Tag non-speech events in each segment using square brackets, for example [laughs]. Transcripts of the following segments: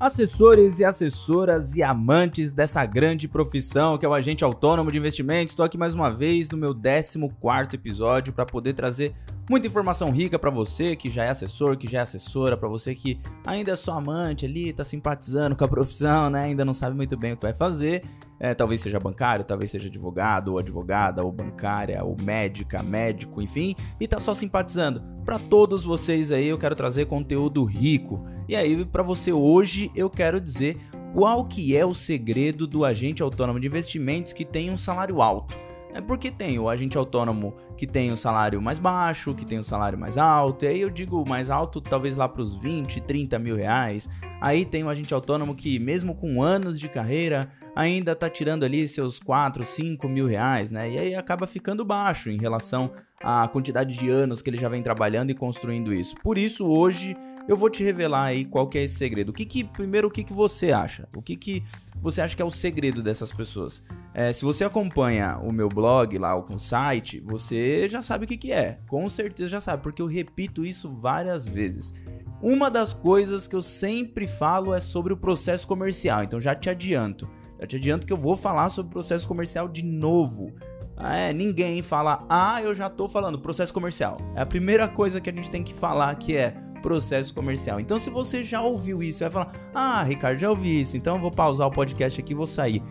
Assessores e assessoras e amantes dessa grande profissão que é o agente autônomo de investimentos, estou aqui mais uma vez no meu 14 episódio para poder trazer muita informação rica para você que já é assessor, que já é assessora, para você que ainda é só amante ali, tá simpatizando com a profissão, né? Ainda não sabe muito bem o que vai fazer. É, talvez seja bancário, talvez seja advogado, ou advogada, ou bancária, ou médica, médico, enfim, e tá só simpatizando. Para todos vocês aí, eu quero trazer conteúdo rico. E aí, para você hoje, eu quero dizer qual que é o segredo do agente autônomo de investimentos que tem um salário alto. É porque tem o agente autônomo que tem o um salário mais baixo, que tem o um salário mais alto, e aí eu digo mais alto, talvez lá para os 20, 30 mil reais. Aí tem o agente autônomo que, mesmo com anos de carreira, ainda tá tirando ali seus 4, 5 mil reais, né? E aí acaba ficando baixo em relação à quantidade de anos que ele já vem trabalhando e construindo isso. Por isso, hoje eu vou te revelar aí qual que é esse segredo. O que que, primeiro, o que que você acha? O que que você acha que é o segredo dessas pessoas? É, se você acompanha o meu blog lá, o site, você já sabe o que que é. Com certeza já sabe, porque eu repito isso várias vezes. Uma das coisas que eu sempre falo é sobre o processo comercial, então já te adianto. Já te adianto que eu vou falar sobre processo comercial de novo. É, ninguém fala, ah, eu já tô falando processo comercial. É a primeira coisa que a gente tem que falar que é processo comercial. Então, se você já ouviu isso, vai falar, ah, Ricardo, já ouvi isso, então eu vou pausar o podcast aqui e vou sair.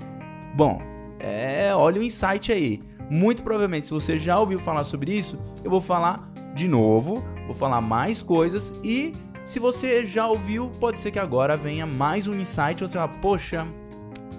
Bom, é, olha o insight aí. Muito provavelmente, se você já ouviu falar sobre isso, eu vou falar de novo, vou falar mais coisas e se você já ouviu, pode ser que agora venha mais um insight, você vai, poxa,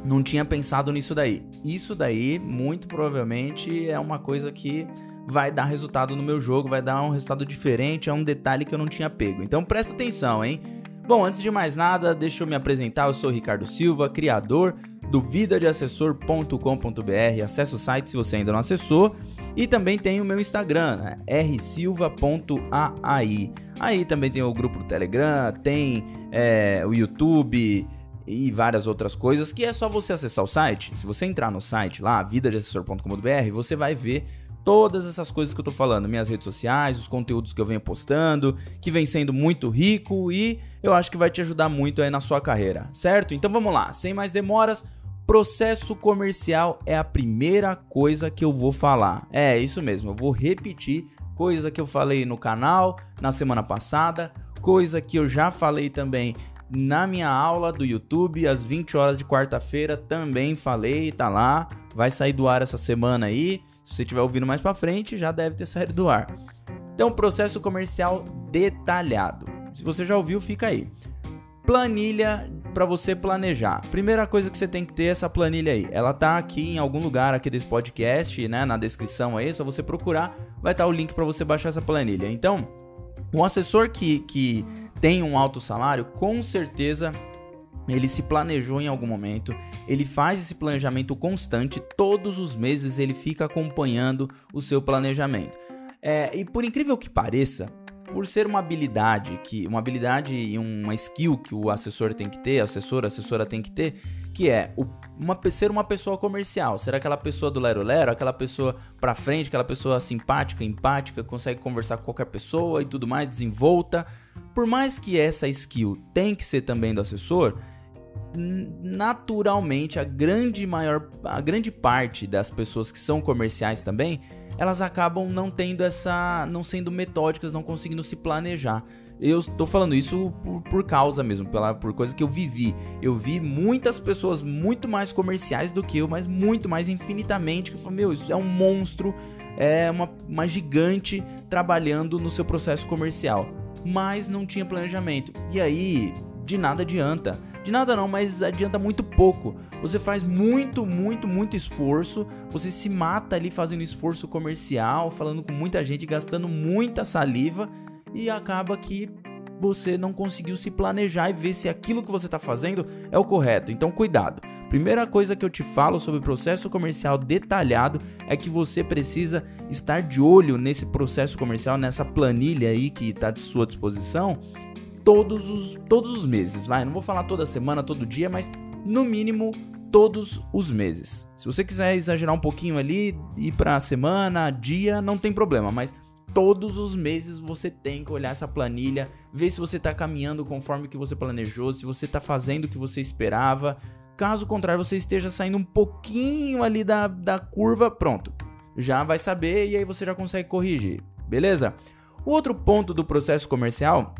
não tinha pensado nisso daí. Isso daí, muito provavelmente, é uma coisa que vai dar resultado no meu jogo, vai dar um resultado diferente, é um detalhe que eu não tinha pego. Então presta atenção, hein? Bom, antes de mais nada, deixa eu me apresentar. Eu sou Ricardo Silva, criador do vidadeassessor.com.br. Acesse o site se você ainda não acessou. E também tem o meu Instagram, né? rsilva.ai. Aí também tem o grupo do Telegram, tem é, o YouTube, e várias outras coisas que é só você acessar o site. Se você entrar no site lá, vidadeassessor.com.br, você vai ver todas essas coisas que eu tô falando, minhas redes sociais, os conteúdos que eu venho postando, que vem sendo muito rico e eu acho que vai te ajudar muito aí na sua carreira, certo? Então vamos lá, sem mais demoras, processo comercial é a primeira coisa que eu vou falar. É, isso mesmo, eu vou repetir coisa que eu falei no canal na semana passada, coisa que eu já falei também na minha aula do YouTube, às 20 horas de quarta-feira, também falei, tá lá. Vai sair do ar essa semana aí. Se você estiver ouvindo mais para frente, já deve ter saído do ar. Então, processo comercial detalhado. Se você já ouviu, fica aí. Planilha para você planejar. Primeira coisa que você tem que ter é essa planilha aí. Ela tá aqui em algum lugar aqui desse podcast, né, na descrição aí, é só você procurar, vai estar tá o link para você baixar essa planilha. Então, um assessor que, que tem um alto salário, com certeza ele se planejou em algum momento, ele faz esse planejamento constante, todos os meses ele fica acompanhando o seu planejamento. É, e por incrível que pareça, por ser uma habilidade que uma habilidade e uma skill que o assessor tem que ter, assessor, assessora tem que ter, que é uma, ser uma pessoa comercial, ser aquela pessoa do lero lero, aquela pessoa pra frente, aquela pessoa simpática, empática, consegue conversar com qualquer pessoa e tudo mais, desenvolta. Por mais que essa skill tem que ser também do assessor, naturalmente a grande maior a grande parte das pessoas que são comerciais também elas acabam não tendo essa. não sendo metódicas, não conseguindo se planejar. Eu estou falando isso por, por, causa mesmo, pela, por coisa que eu vivi. Eu vi muitas pessoas muito mais comerciais do que eu, mas muito mais infinitamente, que eu falei, meu, isso é um monstro, é uma, uma gigante trabalhando no seu processo comercial. Mas não tinha planejamento. E aí, de nada adianta. De nada não, mas adianta muito pouco. Você faz muito, muito, muito esforço, você se mata ali fazendo esforço comercial, falando com muita gente, gastando muita saliva e acaba que você não conseguiu se planejar e ver se aquilo que você está fazendo é o correto. Então, cuidado. Primeira coisa que eu te falo sobre o processo comercial detalhado é que você precisa estar de olho nesse processo comercial, nessa planilha aí que está de sua disposição todos os, todos os meses, vai. Não vou falar toda semana, todo dia, mas no mínimo todos os meses. Se você quiser exagerar um pouquinho ali, ir para semana, dia, não tem problema, mas todos os meses você tem que olhar essa planilha, ver se você está caminhando conforme que você planejou, se você está fazendo o que você esperava. Caso contrário, você esteja saindo um pouquinho ali da, da curva, pronto. Já vai saber e aí você já consegue corrigir, beleza? O outro ponto do processo comercial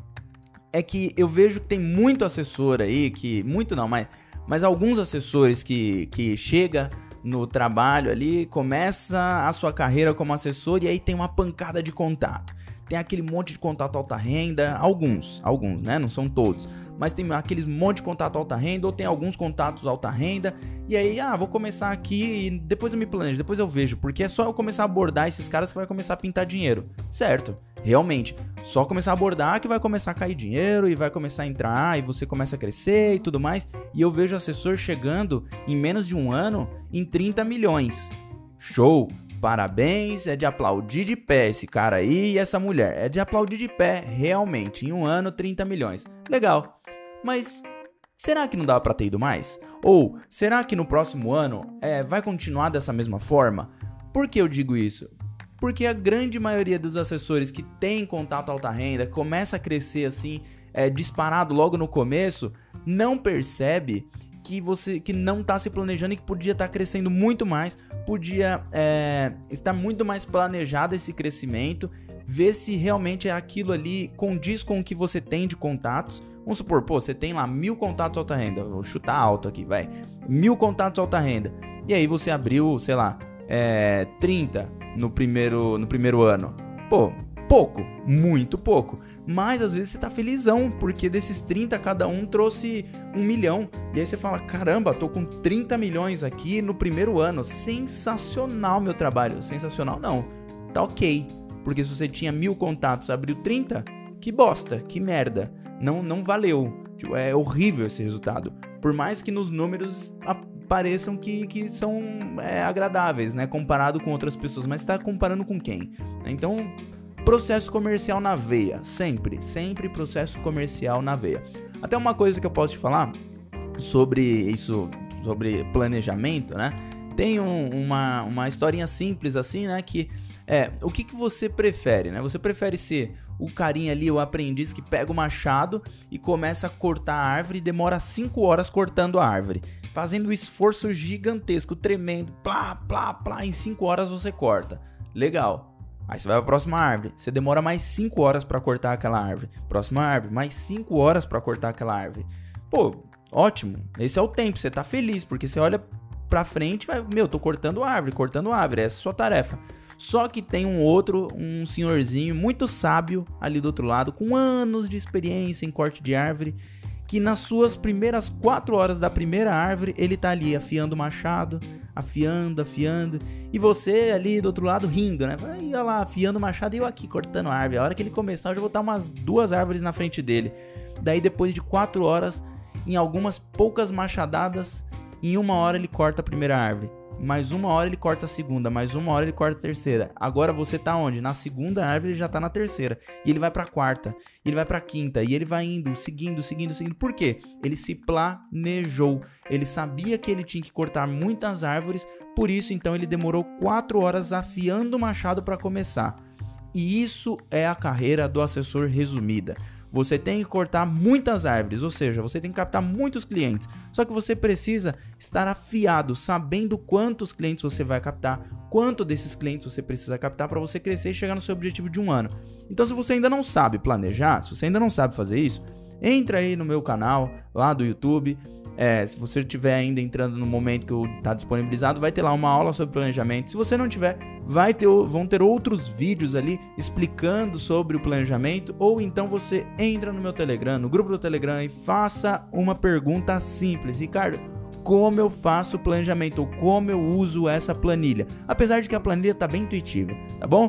é que eu vejo que tem muito assessor aí que. Muito não, mas, mas alguns assessores que, que chega no trabalho ali, começa a sua carreira como assessor e aí tem uma pancada de contato. Tem aquele monte de contato alta renda, alguns, alguns, né? Não são todos mas tem aqueles monte de contato alta renda, ou tem alguns contatos alta renda, e aí, ah, vou começar aqui e depois eu me planejo, depois eu vejo, porque é só eu começar a abordar esses caras que vai começar a pintar dinheiro. Certo, realmente, só começar a abordar que vai começar a cair dinheiro e vai começar a entrar e você começa a crescer e tudo mais. E eu vejo assessor chegando em menos de um ano em 30 milhões. Show! Parabéns, é de aplaudir de pé esse cara aí e essa mulher. É de aplaudir de pé, realmente. Em um ano, 30 milhões. Legal. Mas será que não dá para ter ido mais? Ou será que no próximo ano é, vai continuar dessa mesma forma? Por que eu digo isso? Porque a grande maioria dos assessores que tem contato alta renda começa a crescer assim, é, disparado logo no começo, não percebe que você que não está se planejando e que podia estar tá crescendo muito mais, podia é, estar muito mais planejado esse crescimento, ver se realmente é aquilo ali condiz com o que você tem de contatos. Vamos supor, pô, você tem lá mil contatos alta renda, vou chutar alto aqui, vai, mil contatos alta renda, e aí você abriu, sei lá, é, 30 no primeiro, no primeiro ano. Pô, pouco, muito pouco. Mas às vezes você tá felizão, porque desses 30 cada um trouxe um milhão. E aí você fala: caramba, tô com 30 milhões aqui no primeiro ano. Sensacional meu trabalho. Sensacional não. Tá ok. Porque se você tinha mil contatos, abriu 30, que bosta, que merda. Não, não valeu. Tipo, é horrível esse resultado. Por mais que nos números pareçam que, que são é, agradáveis, né? Comparado com outras pessoas. Mas está comparando com quem? Então, Processo comercial na veia, sempre, sempre processo comercial na veia. Até uma coisa que eu posso te falar sobre isso, sobre planejamento, né? Tem um, uma, uma historinha simples assim, né? Que é, o que, que você prefere, né? Você prefere ser o carinha ali, o aprendiz que pega o machado e começa a cortar a árvore e demora 5 horas cortando a árvore, fazendo um esforço gigantesco, tremendo, plá, plá, plá, em 5 horas você corta. Legal. Aí você vai para a próxima árvore. Você demora mais 5 horas para cortar aquela árvore. Próxima árvore, mais 5 horas para cortar aquela árvore. Pô, ótimo. Esse é o tempo. Você tá feliz porque você olha para frente e vai, meu, tô cortando árvore, cortando árvore. Essa é a sua tarefa. Só que tem um outro, um senhorzinho muito sábio ali do outro lado, com anos de experiência em corte de árvore, que nas suas primeiras 4 horas da primeira árvore, ele tá ali afiando o machado, afiando, afiando. E você ali do outro lado rindo, né? Vai lá, afiando o machado e eu aqui cortando a árvore. A hora que ele começar, eu já vou estar umas duas árvores na frente dele. Daí, depois de quatro horas, em algumas poucas machadadas, em uma hora ele corta a primeira árvore mais uma hora ele corta a segunda, mais uma hora ele corta a terceira. Agora você tá onde? Na segunda árvore ele já tá na terceira. E ele vai pra quarta, ele vai pra quinta, e ele vai indo, seguindo, seguindo, seguindo. Por quê? Ele se planejou. Ele sabia que ele tinha que cortar muitas árvores, por isso então ele demorou quatro horas afiando o machado para começar. E isso é a carreira do assessor resumida. Você tem que cortar muitas árvores, ou seja, você tem que captar muitos clientes. Só que você precisa estar afiado, sabendo quantos clientes você vai captar, quanto desses clientes você precisa captar para você crescer e chegar no seu objetivo de um ano. Então, se você ainda não sabe planejar, se você ainda não sabe fazer isso, entra aí no meu canal lá do YouTube é, se você estiver ainda entrando no momento que está disponibilizado, vai ter lá uma aula sobre planejamento. Se você não tiver, vai ter, vão ter outros vídeos ali explicando sobre o planejamento. Ou então você entra no meu Telegram, no grupo do Telegram e faça uma pergunta simples. Ricardo, como eu faço o planejamento ou como eu uso essa planilha? Apesar de que a planilha está bem intuitiva, tá bom?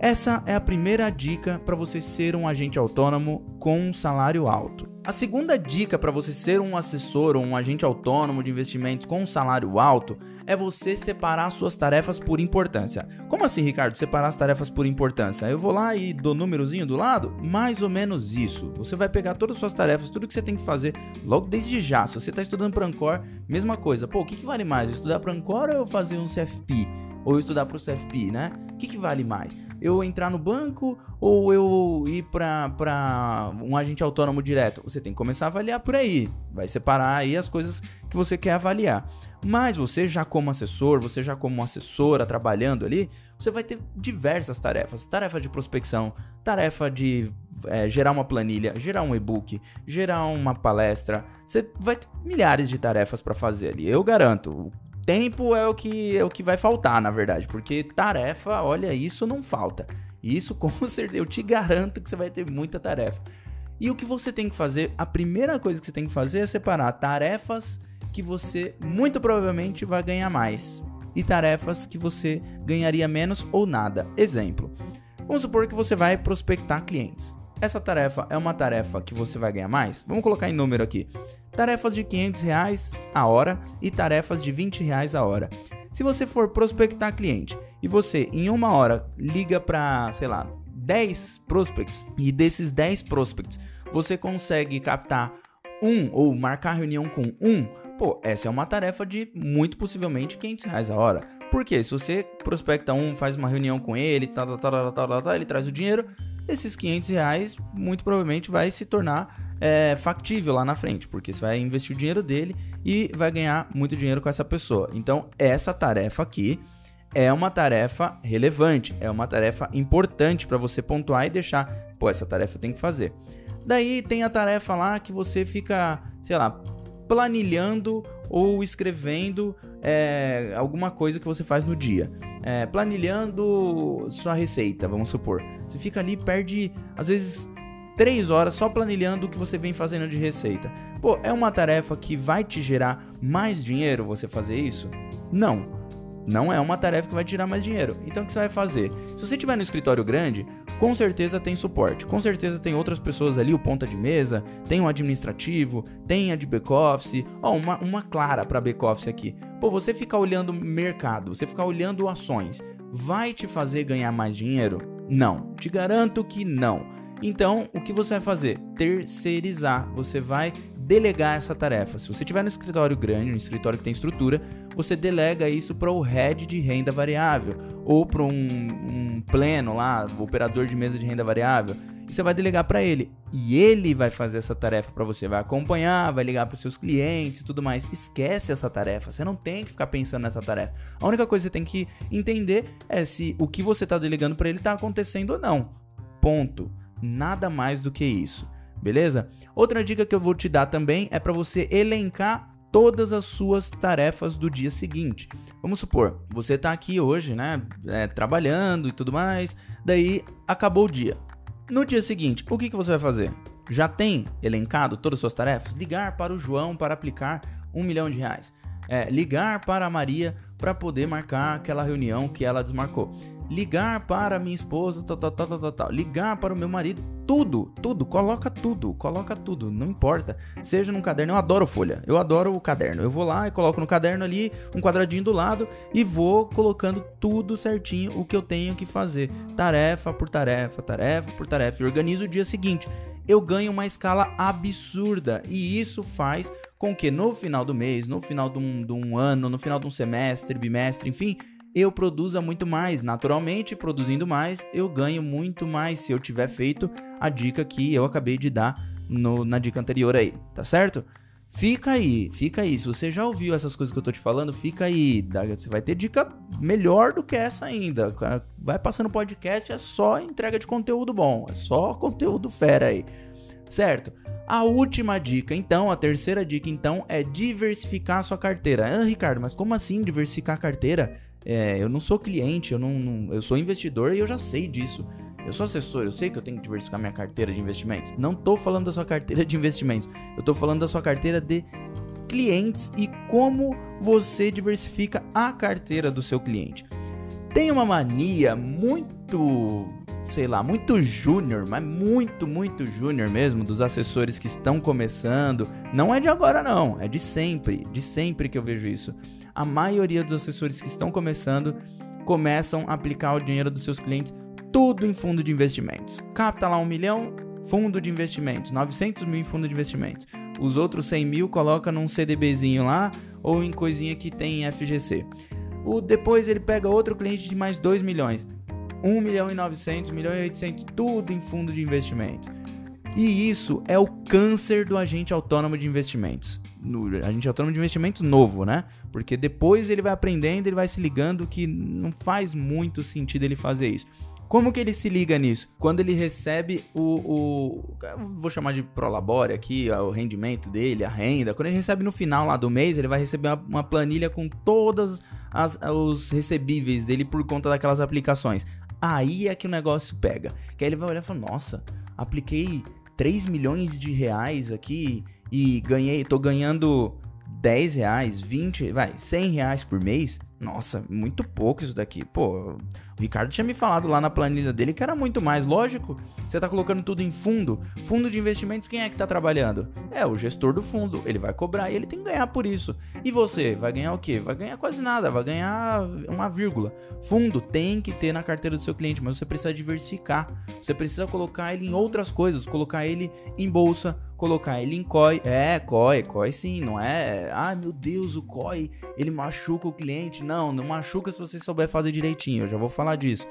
Essa é a primeira dica para você ser um agente autônomo com um salário alto. A segunda dica para você ser um assessor ou um agente autônomo de investimentos com um salário alto é você separar suas tarefas por importância. Como assim, Ricardo, separar as tarefas por importância? Eu vou lá e dou númerozinho do lado? Mais ou menos isso. Você vai pegar todas as suas tarefas, tudo que você tem que fazer logo desde já. Se você está estudando para Ancor, mesma coisa. Pô, o que, que vale mais? Estudar para Ancor ou fazer um CFP? Ou estudar para o CFP, né? O que, que vale mais? Eu entrar no banco ou eu ir para um agente autônomo direto? Você tem que começar a avaliar por aí. Vai separar aí as coisas que você quer avaliar. Mas você já como assessor, você já como assessora trabalhando ali, você vai ter diversas tarefas. Tarefa de prospecção, tarefa de é, gerar uma planilha, gerar um e-book, gerar uma palestra. Você vai ter milhares de tarefas para fazer ali. Eu garanto. Tempo é o que é o que vai faltar, na verdade, porque tarefa, olha, isso não falta. Isso [laughs] com certeza, eu te garanto que você vai ter muita tarefa. E o que você tem que fazer, a primeira coisa que você tem que fazer é separar tarefas que você muito provavelmente vai ganhar mais e tarefas que você ganharia menos ou nada. Exemplo: vamos supor que você vai prospectar clientes. Essa tarefa é uma tarefa que você vai ganhar mais? Vamos colocar em número aqui. Tarefas de 500 reais a hora e tarefas de 20 reais a hora. Se você for prospectar cliente e você em uma hora liga para, sei lá, 10 prospects e desses 10 prospects você consegue captar um ou marcar reunião com um, Pô, essa é uma tarefa de muito possivelmente 500 reais a hora. Porque se você prospecta um, faz uma reunião com ele, tá, tá, tá, tá, tá, ele traz o dinheiro, esses 500 reais muito provavelmente vai se tornar é, factível lá na frente, porque você vai investir o dinheiro dele e vai ganhar muito dinheiro com essa pessoa. Então, essa tarefa aqui é uma tarefa relevante, é uma tarefa importante para você pontuar e deixar, pô, essa tarefa tem que fazer. Daí tem a tarefa lá que você fica, sei lá, planilhando ou escrevendo é, alguma coisa que você faz no dia. É, planilhando sua receita, vamos supor. Você fica ali, perde às vezes três horas só planilhando o que você vem fazendo de receita. Pô, é uma tarefa que vai te gerar mais dinheiro você fazer isso? Não não é uma tarefa que vai tirar mais dinheiro. Então o que você vai fazer? Se você tiver no escritório grande, com certeza tem suporte, com certeza tem outras pessoas ali, o ponta de mesa, tem um administrativo, tem a de back-office, ó, uma, uma clara para back-office aqui. Pô, você ficar olhando mercado, você ficar olhando ações, vai te fazer ganhar mais dinheiro? Não, te garanto que não. Então, o que você vai fazer? Terceirizar. Você vai delegar essa tarefa. Se você tiver no escritório grande, no escritório que tem estrutura, você delega isso para o head de renda variável ou para um, um, pleno lá, operador de mesa de renda variável. E você vai delegar para ele. E ele vai fazer essa tarefa para você. Vai acompanhar, vai ligar para os seus clientes e tudo mais. Esquece essa tarefa. Você não tem que ficar pensando nessa tarefa. A única coisa que você tem que entender é se o que você está delegando para ele está acontecendo ou não. Ponto. Nada mais do que isso beleza? Outra dica que eu vou te dar também é para você elencar todas as suas tarefas do dia seguinte. Vamos supor, você está aqui hoje, né, é, trabalhando e tudo mais, daí acabou o dia. No dia seguinte, o que, que você vai fazer? Já tem elencado todas as suas tarefas? Ligar para o João para aplicar um milhão de reais. É, ligar para a Maria para poder marcar aquela reunião que ela desmarcou ligar para minha esposa, tal, tal, tal, tal, tal, ligar para o meu marido, tudo, tudo, coloca tudo, coloca tudo, não importa. Seja num caderno, eu adoro folha, eu adoro o caderno. Eu vou lá e coloco no caderno ali um quadradinho do lado e vou colocando tudo certinho o que eu tenho que fazer, tarefa por tarefa, tarefa por tarefa, e organizo o dia seguinte. Eu ganho uma escala absurda. E isso faz com que no final do mês, no final de um, de um ano, no final de um semestre, bimestre, enfim, eu produza muito mais. Naturalmente, produzindo mais, eu ganho muito mais se eu tiver feito a dica que eu acabei de dar no, na dica anterior aí, tá certo? Fica aí, fica aí. Se você já ouviu essas coisas que eu tô te falando, fica aí. Você vai ter dica melhor do que essa ainda. Vai passando podcast, é só entrega de conteúdo bom. É só conteúdo fera aí. Certo? A última dica, então, a terceira dica, então, é diversificar a sua carteira. Ah, Ricardo, mas como assim diversificar a carteira? É, eu não sou cliente, eu não, não, eu sou investidor e eu já sei disso. Eu sou assessor, eu sei que eu tenho que diversificar minha carteira de investimentos. Não estou falando da sua carteira de investimentos, eu estou falando da sua carteira de clientes e como você diversifica a carteira do seu cliente. Tem uma mania muito, sei lá, muito júnior, mas muito, muito júnior mesmo, dos assessores que estão começando. Não é de agora, não, é de sempre, de sempre que eu vejo isso a maioria dos assessores que estão começando começam a aplicar o dinheiro dos seus clientes tudo em fundo de investimentos. Capta lá um milhão, fundo de investimentos, 900 mil em fundo de investimentos. Os outros 100 mil coloca num CDBzinho lá ou em coisinha que tem FGC. O, depois ele pega outro cliente de mais 2 milhões. 1 milhão e 900, 1 milhão e 800, tudo em fundo de investimento. E isso é o câncer do agente autônomo de investimentos. No agente autônomo de investimentos novo, né? Porque depois ele vai aprendendo, ele vai se ligando que não faz muito sentido ele fazer isso. Como que ele se liga nisso? Quando ele recebe o, o vou chamar de prolabore aqui, o rendimento dele, a renda. Quando ele recebe no final lá do mês, ele vai receber uma, uma planilha com todos os recebíveis dele por conta daquelas aplicações. Aí é que o negócio pega. Que aí ele vai olhar e falar: Nossa, apliquei 3 milhões de reais aqui e ganhei, tô ganhando 10 reais, 20, vai, 100 reais por mês. Nossa, muito pouco isso daqui. Pô, o Ricardo tinha me falado lá na planilha dele que era muito mais. Lógico, você tá colocando tudo em fundo. Fundo de investimentos, quem é que tá trabalhando? É o gestor do fundo. Ele vai cobrar e ele tem que ganhar por isso. E você, vai ganhar o quê? Vai ganhar quase nada, vai ganhar uma vírgula. Fundo tem que ter na carteira do seu cliente, mas você precisa diversificar. Você precisa colocar ele em outras coisas, colocar ele em bolsa, colocar ele em COI. É, COI, COI sim, não é. Ai meu Deus, o COI, ele machuca o cliente. Não, não machuca se você souber fazer direitinho, eu já vou falar disso.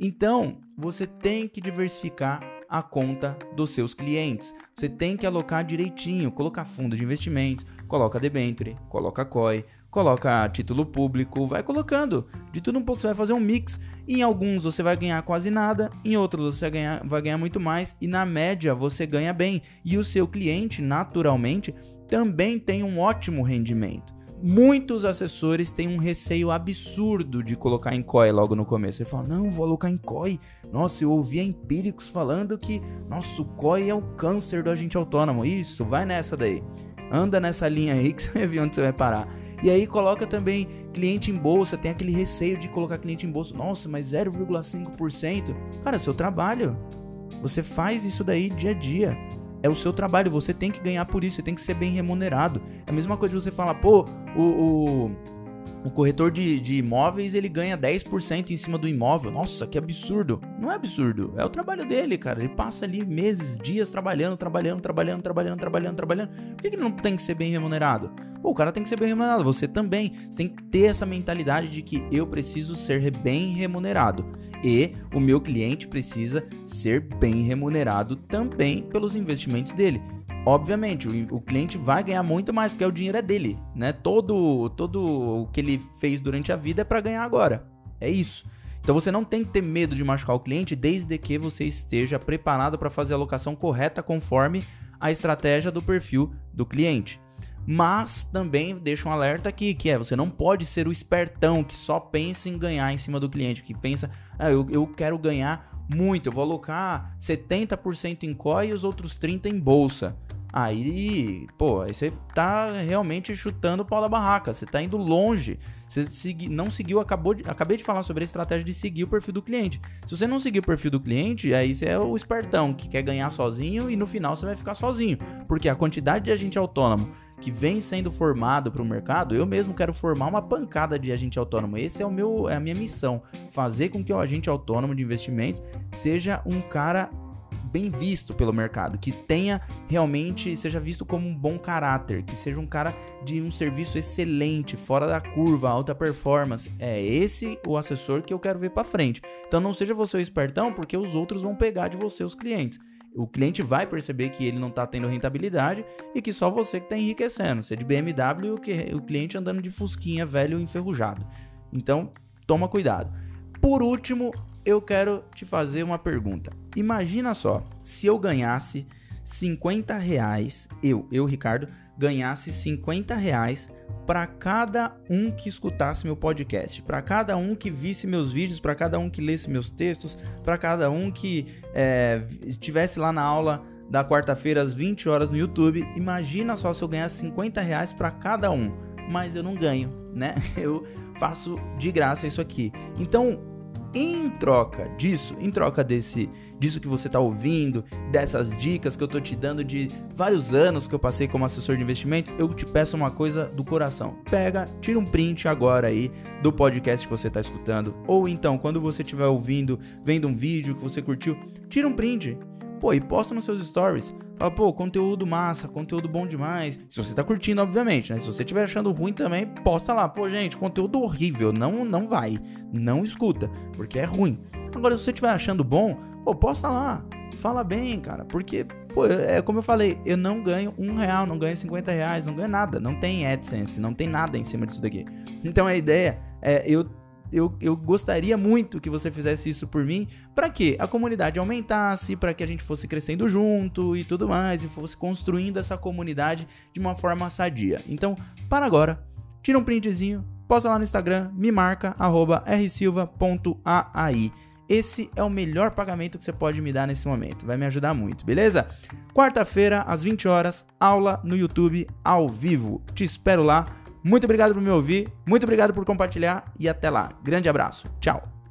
Então, você tem que diversificar a conta dos seus clientes. Você tem que alocar direitinho, colocar fundo de investimentos, coloca debenture, coloca COI, coloca título público, vai colocando. De tudo um pouco você vai fazer um mix. Em alguns você vai ganhar quase nada, em outros você vai ganhar, vai ganhar muito mais e na média você ganha bem. E o seu cliente, naturalmente, também tem um ótimo rendimento muitos assessores têm um receio absurdo de colocar em COI logo no começo. Ele fala, não, vou alocar em COI. Nossa, eu ouvi empíricos falando que, nosso COI é o câncer do agente autônomo. Isso, vai nessa daí. Anda nessa linha aí [laughs] que você vai ver onde você vai parar. E aí coloca também cliente em bolsa, tem aquele receio de colocar cliente em bolsa. Nossa, mas 0,5%. Cara, é seu trabalho. Você faz isso daí dia a dia. É o seu trabalho, você tem que ganhar por isso, você tem que ser bem remunerado. É a mesma coisa de você falar, pô, o, o, o corretor de, de imóveis ele ganha 10% em cima do imóvel. Nossa, que absurdo. Não é absurdo, é o trabalho dele, cara. Ele passa ali meses, dias trabalhando, trabalhando, trabalhando, trabalhando, trabalhando, trabalhando. Por que, que ele não tem que ser bem remunerado? Pô, o cara tem que ser bem remunerado, você também. Você tem que ter essa mentalidade de que eu preciso ser bem remunerado e o meu cliente precisa ser bem remunerado também pelos investimentos dele. Obviamente, o, o, cliente vai ganhar muito mais porque o dinheiro é dele, né? Todo, todo o que ele fez durante a vida é para ganhar agora. É isso. Então você não tem que ter medo de machucar o cliente desde que você esteja preparado para fazer a alocação correta conforme a estratégia do perfil do cliente. Mas também deixa um alerta aqui, que é você não pode ser o espertão que só pensa em ganhar em cima do cliente, que pensa, ah, eu, eu quero ganhar muito, eu vou alocar 70% em COI e os outros 30% em bolsa. Aí, pô, aí você tá realmente chutando o pau da barraca, você tá indo longe. Você segui, não seguiu, acabou de, acabei de falar sobre a estratégia de seguir o perfil do cliente. Se você não seguir o perfil do cliente, aí você é o espertão que quer ganhar sozinho e no final você vai ficar sozinho. Porque a quantidade de agente autônomo que vem sendo formado para o mercado, eu mesmo quero formar uma pancada de agente autônomo. Esse é o meu, é a minha missão, fazer com que o agente autônomo de investimentos seja um cara bem visto pelo mercado, que tenha realmente seja visto como um bom caráter, que seja um cara de um serviço excelente, fora da curva, alta performance. É esse o assessor que eu quero ver para frente. Então não seja você o espertão, porque os outros vão pegar de você os clientes o cliente vai perceber que ele não está tendo rentabilidade e que só você que está enriquecendo. Você é de BMW e o cliente andando de fusquinha velho enferrujado. Então, toma cuidado. Por último, eu quero te fazer uma pergunta. Imagina só, se eu ganhasse 50 reais, eu, eu Ricardo, ganhasse 50 reais para cada um que escutasse meu podcast, para cada um que visse meus vídeos, para cada um que lesse meus textos, para cada um que é, estivesse lá na aula da quarta-feira às 20 horas no YouTube. Imagina só se eu ganhasse 50 reais para cada um, mas eu não ganho, né? [laughs] Eu faço de graça isso aqui. Então em troca disso, em troca desse disso que você está ouvindo, dessas dicas que eu tô te dando de vários anos que eu passei como assessor de investimentos, eu te peço uma coisa do coração. Pega, tira um print agora aí do podcast que você está escutando, ou então quando você estiver ouvindo, vendo um vídeo que você curtiu, tira um print Pô, e posta nos seus stories. Fala, pô, conteúdo massa, conteúdo bom demais. Se você tá curtindo, obviamente, né? Se você estiver achando ruim também, posta lá. Pô, gente, conteúdo horrível. Não, não vai. Não escuta, porque é ruim. Agora, se você estiver achando bom, pô, posta lá. Fala bem, cara. Porque, pô, é como eu falei, eu não ganho um real, não ganho 50 reais, não ganho nada. Não tem AdSense, não tem nada em cima disso daqui. Então a ideia é eu eu, eu gostaria muito que você fizesse isso por mim, para que a comunidade aumentasse, para que a gente fosse crescendo junto e tudo mais, e fosse construindo essa comunidade de uma forma sadia. Então, para agora, tira um printzinho, posta lá no Instagram, me marca, rsilva.ai. Esse é o melhor pagamento que você pode me dar nesse momento. Vai me ajudar muito, beleza? Quarta-feira, às 20 horas, aula no YouTube ao vivo. Te espero lá. Muito obrigado por me ouvir, muito obrigado por compartilhar e até lá. Grande abraço. Tchau.